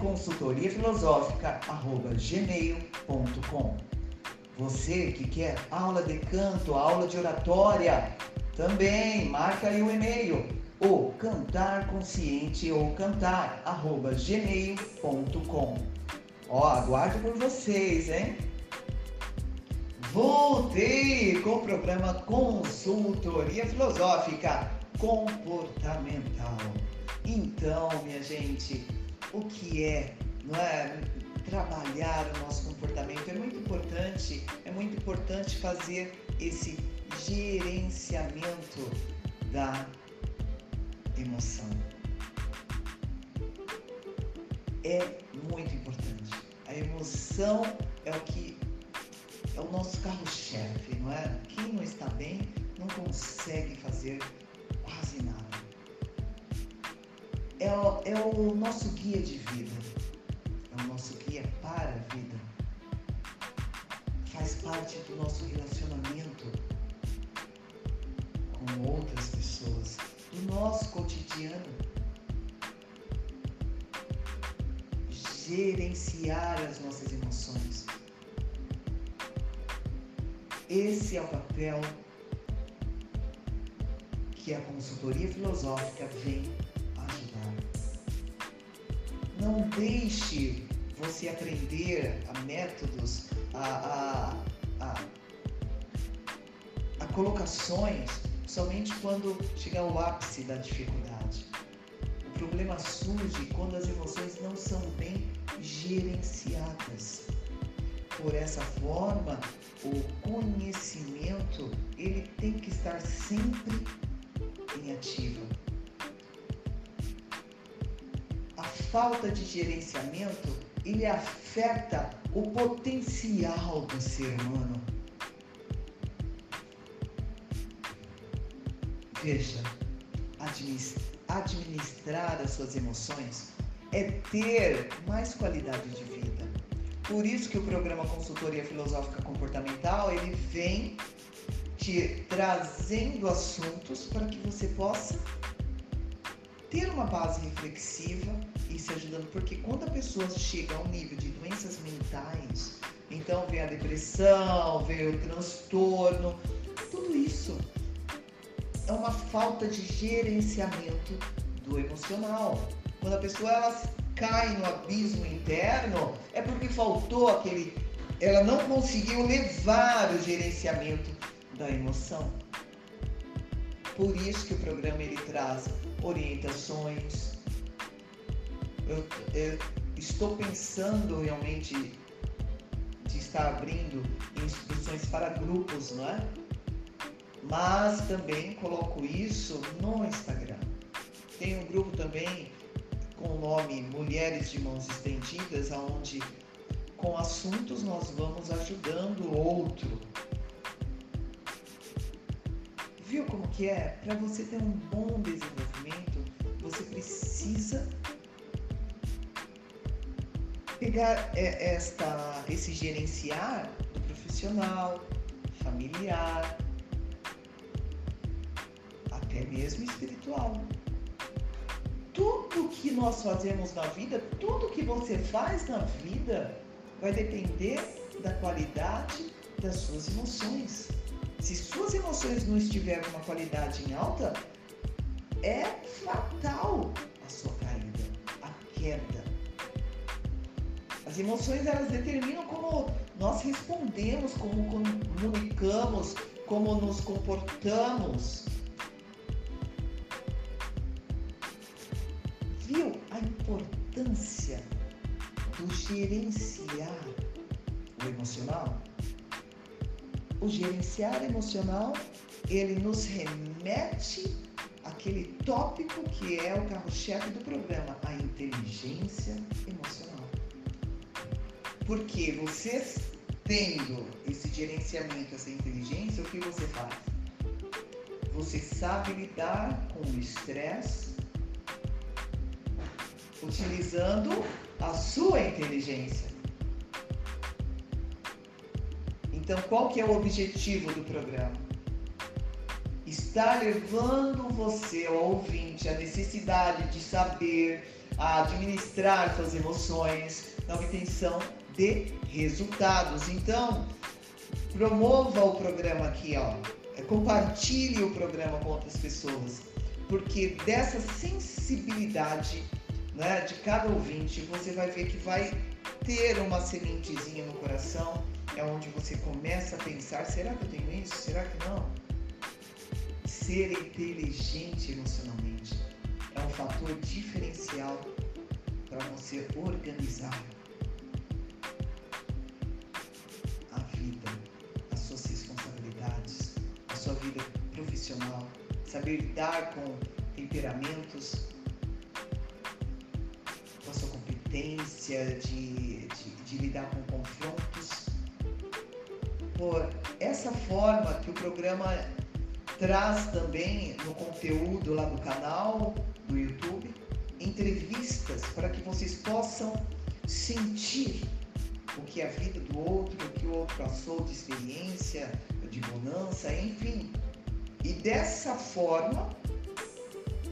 Você que quer aula de canto, aula de oratória, também marca aí o e-mail, o cantar consciente ou cantar, arroba gmail.com. Ó, aguardo por vocês, hein? Voltei com o programa Consultoria Filosófica Comportamental. Então, minha gente, o que é, não é? Trabalhar o nosso comportamento é muito importante, é muito importante fazer esse gerenciamento da emoção. É muito importante. A emoção é o que é o nosso carro-chefe, não é? Quem não está bem não consegue fazer quase nada. É o, é o nosso guia de vida, o nosso guia para a vida. Faz parte do nosso relacionamento com outras pessoas, do nosso cotidiano. gerenciar as nossas emoções. Esse é o papel que a consultoria filosófica vem ajudar. Não deixe você aprender a métodos, a, a, a, a colocações somente quando chegar ao ápice da dificuldade. O problema surge quando as emoções não são bem gerenciadas. Por essa forma, o conhecimento ele tem que estar sempre em ativa. A falta de gerenciamento ele afeta o potencial do ser humano. Veja, administrar as suas emoções é ter mais qualidade de vida. Por isso que o programa Consultoria Filosófica Comportamental, ele vem te trazendo assuntos para que você possa ter uma base reflexiva e se ajudando, porque quando a pessoa chega a um nível de doenças mentais, então vem a depressão, vem o transtorno, tudo isso é uma falta de gerenciamento do emocional. Quando a pessoa ela cai no abismo interno, é porque faltou aquele ela não conseguiu levar o gerenciamento da emoção. Por isso que o programa ele traz orientações. Eu, eu estou pensando realmente de estar abrindo instruções para grupos, não é? Mas também coloco isso no Instagram. Tem um grupo também com o nome Mulheres de Mãos Estendidas, onde com assuntos nós vamos ajudando o outro. Viu como que é? Para você ter um bom desenvolvimento, você precisa pegar é, esta, esse gerenciar do profissional, familiar, até mesmo espiritual tudo que nós fazemos na vida, tudo que você faz na vida, vai depender da qualidade das suas emoções. Se suas emoções não estiverem com uma qualidade em alta, é fatal a sua caída, a queda. As emoções elas determinam como nós respondemos, como comunicamos, como nos comportamos. Viu a importância do gerenciar o emocional? O gerenciar emocional, ele nos remete àquele tópico que é o carro-chefe do programa, a inteligência emocional. Porque vocês tendo esse gerenciamento, essa inteligência, o que você faz? Você sabe lidar com o estresse utilizando a sua inteligência. Então, qual que é o objetivo do programa? Está levando você, ao ouvinte, a necessidade de saber administrar suas emoções na obtenção de resultados. Então, promova o programa aqui, ó. Compartilhe o programa com outras pessoas, porque dessa sensibilidade né, de cada ouvinte, você vai ver que vai ter uma sementezinha no coração, é onde você começa a pensar: será que eu tenho isso? Será que não? Ser inteligente emocionalmente é um fator diferencial para você organizar a vida, as suas responsabilidades, a sua vida profissional, saber lidar com temperamentos competência de, de, de lidar com confrontos. Por essa forma que o programa traz também no conteúdo lá do canal do YouTube entrevistas para que vocês possam sentir o que é a vida do outro, o que o outro passou de experiência, de bonança, enfim. E dessa forma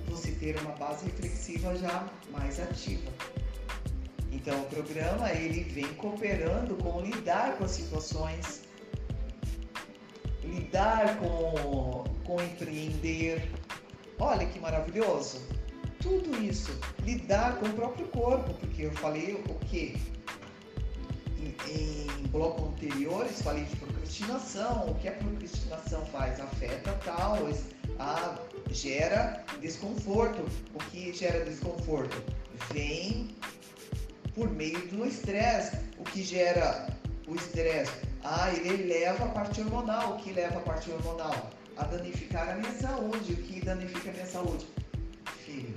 você ter uma base reflexiva já mais ativa. Então, o programa ele vem cooperando com lidar com as situações, lidar com, com empreender. Olha que maravilhoso! Tudo isso, lidar com o próprio corpo, porque eu falei o que? Em, em blocos anteriores falei de procrastinação. O que a procrastinação faz? Afeta tal, a, gera desconforto. O que gera desconforto? Vem por meio do estresse. O que gera o estresse? Ah, ele leva a parte hormonal. O que leva a parte hormonal? A danificar a minha saúde. O que danifica a minha saúde? Filho,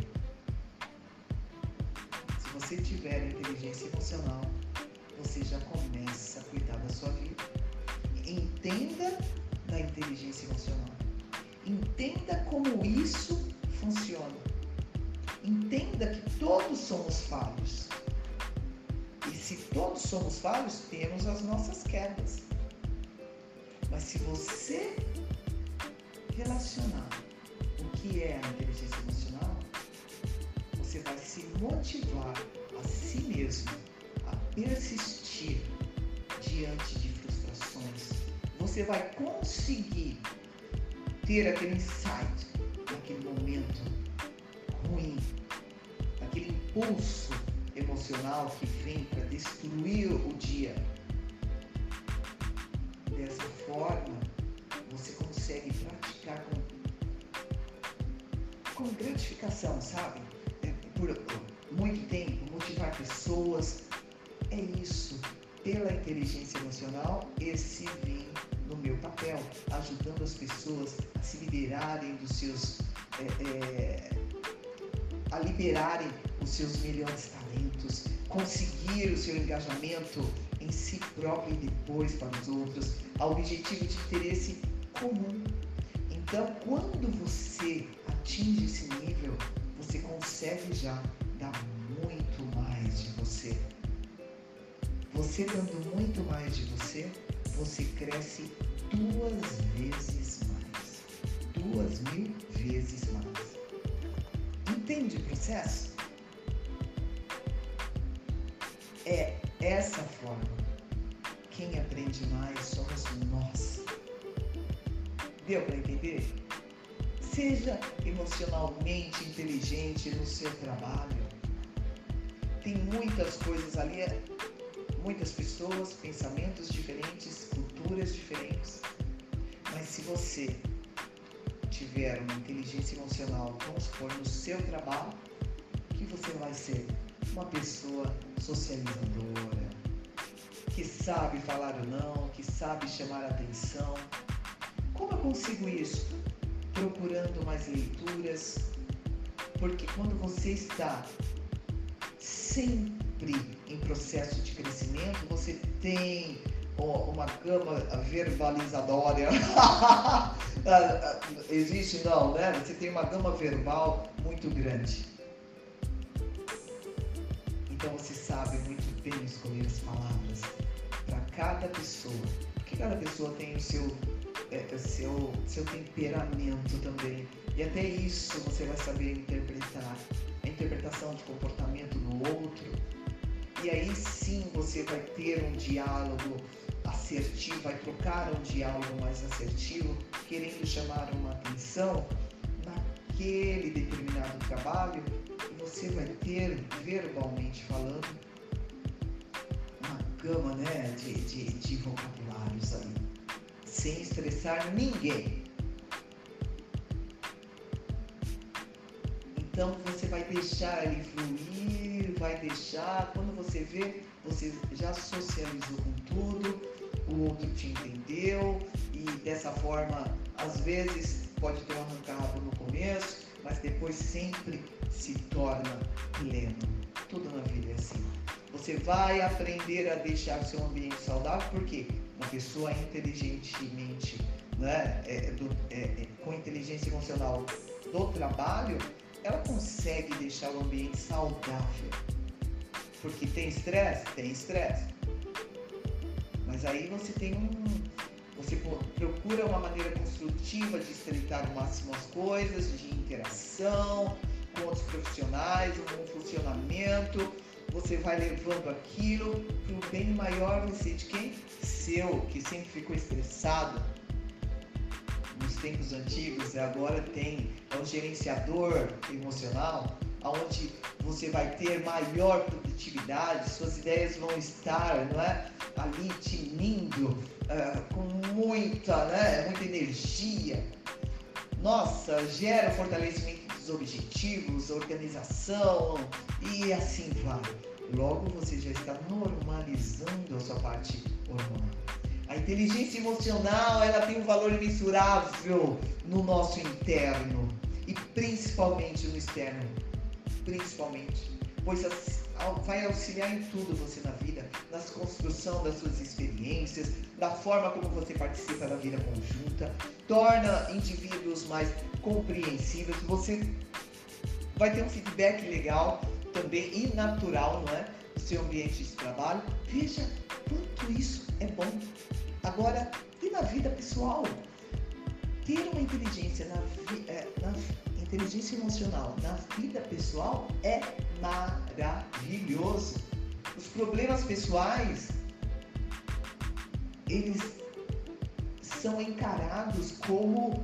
se você tiver inteligência emocional, você já começa a cuidar da sua vida. Entenda da inteligência emocional. Entenda como isso funciona. Entenda que todos somos falhos se todos somos falhos, temos as nossas quedas. Mas se você relacionar o que é a inteligência emocional, você vai se motivar a si mesmo a persistir diante de frustrações. Você vai conseguir ter aquele insight naquele momento ruim, aquele impulso emocional que vem para destruir o dia. Dessa forma, você consegue praticar com, com gratificação, sabe? É, por muito tempo, motivar pessoas. É isso. Pela inteligência emocional, esse vem no meu papel, ajudando as pessoas a se liberarem dos seus. É, é, a liberarem os seus melhores talentos, conseguir o seu engajamento em si próprio e depois para os outros, ao objetivo de interesse comum. Então, quando você atinge esse nível, você consegue já dar muito mais de você. Você dando muito mais de você, você cresce duas vezes mais. Duas mil vezes mais. Entende o processo? É essa forma. Quem aprende mais somos nós. Deu para entender? Seja emocionalmente inteligente no seu trabalho. Tem muitas coisas ali, muitas pessoas, pensamentos diferentes, culturas diferentes. Mas se você tiver uma inteligência emocional, vamos supor, no seu trabalho, que você vai ser uma pessoa socializadora, sabe falar ou não, que sabe chamar a atenção. Como eu consigo isso? Procurando mais leituras, porque quando você está sempre em processo de crescimento, você tem uma gama verbalizadora. Existe não, né? Você tem uma gama verbal muito grande. Então você sabe muito bem escolher as palavras cada pessoa. Porque cada pessoa tem o seu, é, seu, seu temperamento também. E até isso você vai saber interpretar. A interpretação de comportamento do outro. E aí sim você vai ter um diálogo assertivo, vai trocar um diálogo mais assertivo, querendo chamar uma atenção naquele determinado trabalho você vai ter, verbalmente falando, gama né, de, de, de vocabulários aí, sem estressar ninguém. Então você vai deixar ele fluir, vai deixar, quando você vê, você já socializou com tudo, o outro te entendeu e dessa forma, às vezes pode ter um arrancado no começo, mas depois sempre se torna pleno. Tudo na vida é assim. Você vai aprender a deixar o seu ambiente saudável, porque uma pessoa inteligentemente, né, é, do, é, é, com inteligência emocional do trabalho, ela consegue deixar o ambiente saudável. Porque tem estresse? Tem estresse. Mas aí você tem um, você procura uma maneira construtiva de estreitar ao máximo as coisas, de interação com outros profissionais, um funcionamento. Você vai levando aquilo para o bem maior você de quem? Seu, que sempre ficou estressado. Nos tempos antigos, agora tem é um gerenciador emocional, onde você vai ter maior produtividade, suas ideias vão estar não é, ali tinindo uh, com muita, né, muita energia. Nossa, gera fortalecimento objetivos, organização e assim vai. Logo você já está normalizando a sua parte hormonal. A inteligência emocional ela tem um valor imensurável no nosso interno e principalmente no externo principalmente, pois vai auxiliar em tudo você na vida, na construção das suas experiências, da forma como você participa da vida conjunta, torna indivíduos mais compreensíveis, você vai ter um feedback legal também e natural, não é? Do seu ambiente de trabalho. Veja quanto isso é bom. Agora, e na vida pessoal? Ter uma inteligência na, é, na inteligência emocional na vida pessoal é maravilhoso. Os problemas pessoais, eles são encarados como,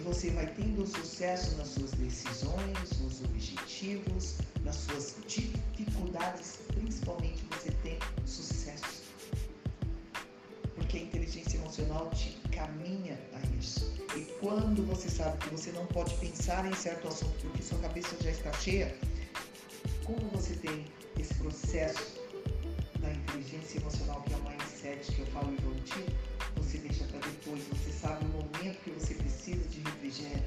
e você vai tendo sucesso nas suas decisões, nos objetivos, nas suas dificuldades, principalmente você tem sucesso. Porque a inteligência emocional te caminha a isso. E quando você sabe que você não pode pensar em certo assunto porque sua cabeça já está cheia, como você tem esse processo da inteligência emocional, que é o mindset que eu falo evolutivo, você deixa para depois, você sabe o momento que você precisa refrigério.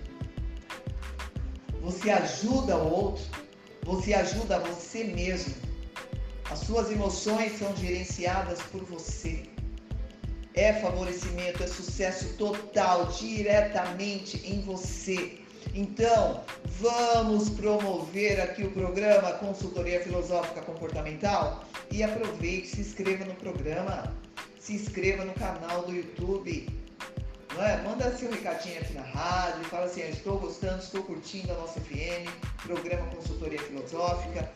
Você ajuda o outro, você ajuda você mesmo. As suas emoções são gerenciadas por você. É favorecimento, é sucesso total, diretamente em você. Então, vamos promover aqui o programa Consultoria Filosófica Comportamental e aproveite, se inscreva no programa, se inscreva no canal do YouTube. É? Manda seu recadinho aqui na rádio, fala assim, estou gostando, estou curtindo a nossa FM, programa Consultoria Filosófica.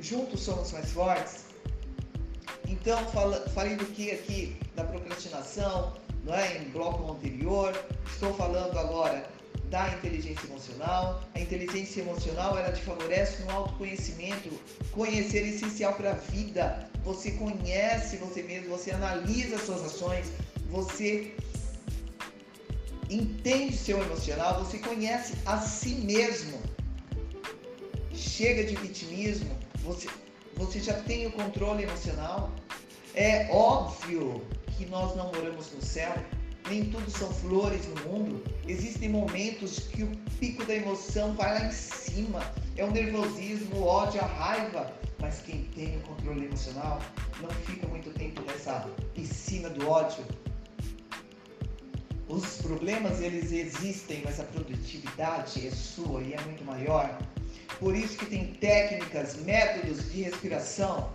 Juntos somos mais fortes. Então, fala, falei do que aqui? Da procrastinação, não é? em bloco anterior. Estou falando agora da inteligência emocional. A inteligência emocional ela te favorece no autoconhecimento. Conhecer é essencial para a vida. Você conhece você mesmo, você analisa suas ações, você entende seu emocional, você conhece a si mesmo. Chega de vitimismo, você, você já tem o controle emocional. É óbvio que nós não moramos no céu, nem tudo são flores no mundo. Existem momentos que o pico da emoção vai lá em cima. É o nervosismo, o ódio, a raiva. Mas quem tem o controle emocional não fica muito tempo nessa piscina do ódio. Os problemas eles existem, mas a produtividade é sua e é muito maior. Por isso que tem técnicas, métodos de respiração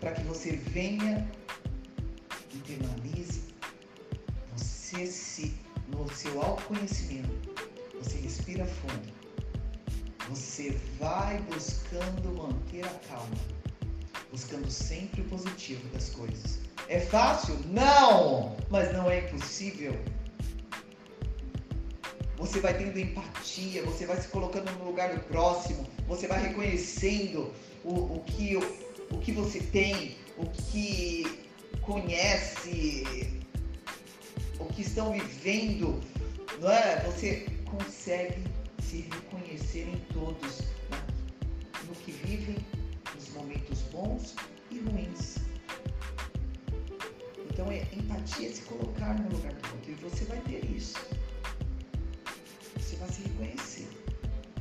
para que você venha internalize você se, no seu autoconhecimento, você respira fundo, você vai buscando manter a calma, buscando sempre o positivo das coisas. É fácil? Não! Mas não é impossível. Você vai tendo empatia, você vai se colocando no lugar do próximo, você vai reconhecendo o, o, que, o, o que você tem, o que conhece, o que estão vivendo, não é? Você consegue se reconhecer em todos, né? no que vivem, nos momentos bons e ruins. Então é empatia se colocar no lugar do outro e você vai ter isso. Vai se reconhecer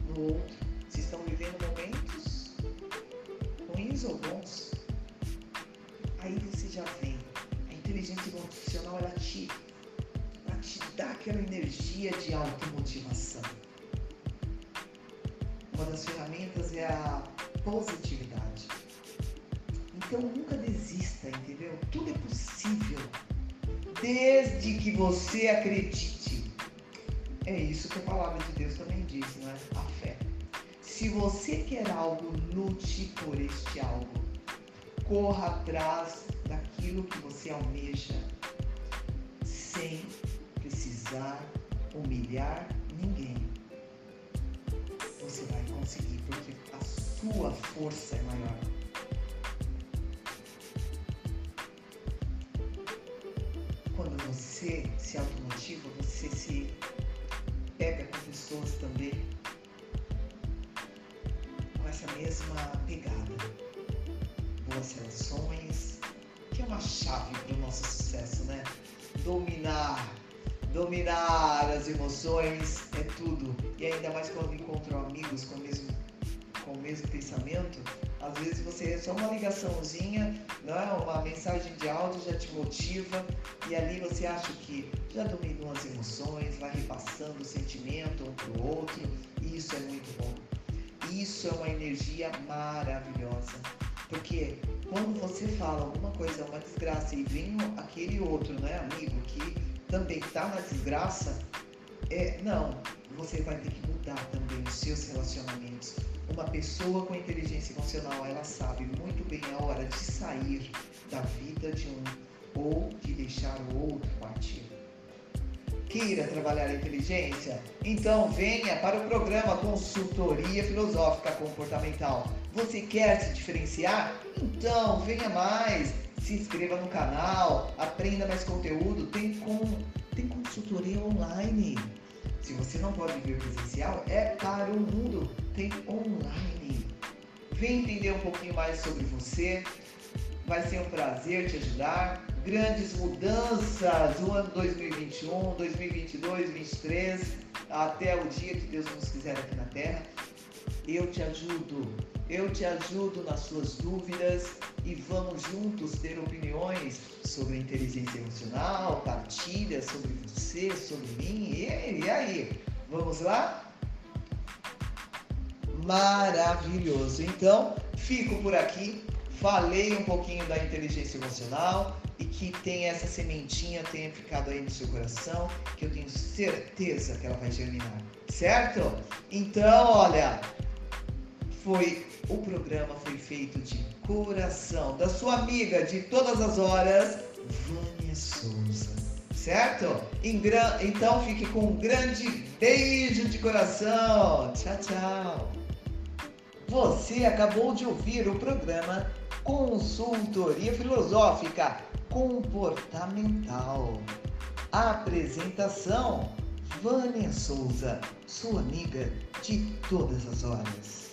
no outro. Se estão vivendo momentos ruins ou bons, aí você já vem. A inteligência emocional ela te dá aquela energia de automotivação. Uma das ferramentas é a positividade. Então nunca desista, entendeu? Tudo é possível, desde que você acredite. É isso que a palavra de Deus também diz, não é? A fé. Se você quer algo, lute por este algo. Corra atrás daquilo que você almeja, sem precisar humilhar ninguém. Você vai conseguir, porque a sua força é maior. Quando você se automotiva, você se também com essa mesma pegada. Boas relações, que é uma chave para o nosso sucesso, né? Dominar dominar as emoções é tudo. E ainda mais quando encontro amigos com o mesmo, com o mesmo pensamento, às vezes você é só uma ligaçãozinha, não é? uma mensagem de áudio já te motiva e ali você acha que já dominou as emoções, vai repassando o sentimento um para o outro e isso é muito bom. Isso é uma energia maravilhosa. Porque quando você fala alguma coisa, uma desgraça, e vem aquele outro, né, amigo, que também está na desgraça, é, não, você vai ter que mudar também os seus relacionamentos. Uma pessoa com inteligência emocional, ela sabe muito bem a hora de sair da vida de um ou de deixar o outro partir. queira trabalhar a inteligência? Então venha para o programa Consultoria Filosófica Comportamental. Você quer se diferenciar? Então venha mais. Se inscreva no canal, aprenda mais conteúdo. Tem, com, tem consultoria online. Se você não pode vir presencial, é para o mundo. Tem online. Vem entender um pouquinho mais sobre você. Vai ser um prazer te ajudar grandes mudanças no ano 2021, 2022, 2023, até o dia que Deus nos quiser aqui na Terra. Eu te ajudo, eu te ajudo nas suas dúvidas e vamos juntos ter opiniões sobre inteligência emocional, partilhas sobre você, sobre mim. E aí, vamos lá? Maravilhoso! Então, fico por aqui. Falei um pouquinho da inteligência emocional, e que tenha essa sementinha tenha ficado aí no seu coração, que eu tenho certeza que ela vai germinar, certo? Então, olha, foi o programa foi feito de coração da sua amiga de todas as horas, Vânia Souza, certo? Então fique com um grande beijo de coração. Tchau, tchau. Você acabou de ouvir o programa Consultoria Filosófica comportamental. Apresentação: Vânia Souza, sua amiga de todas as horas.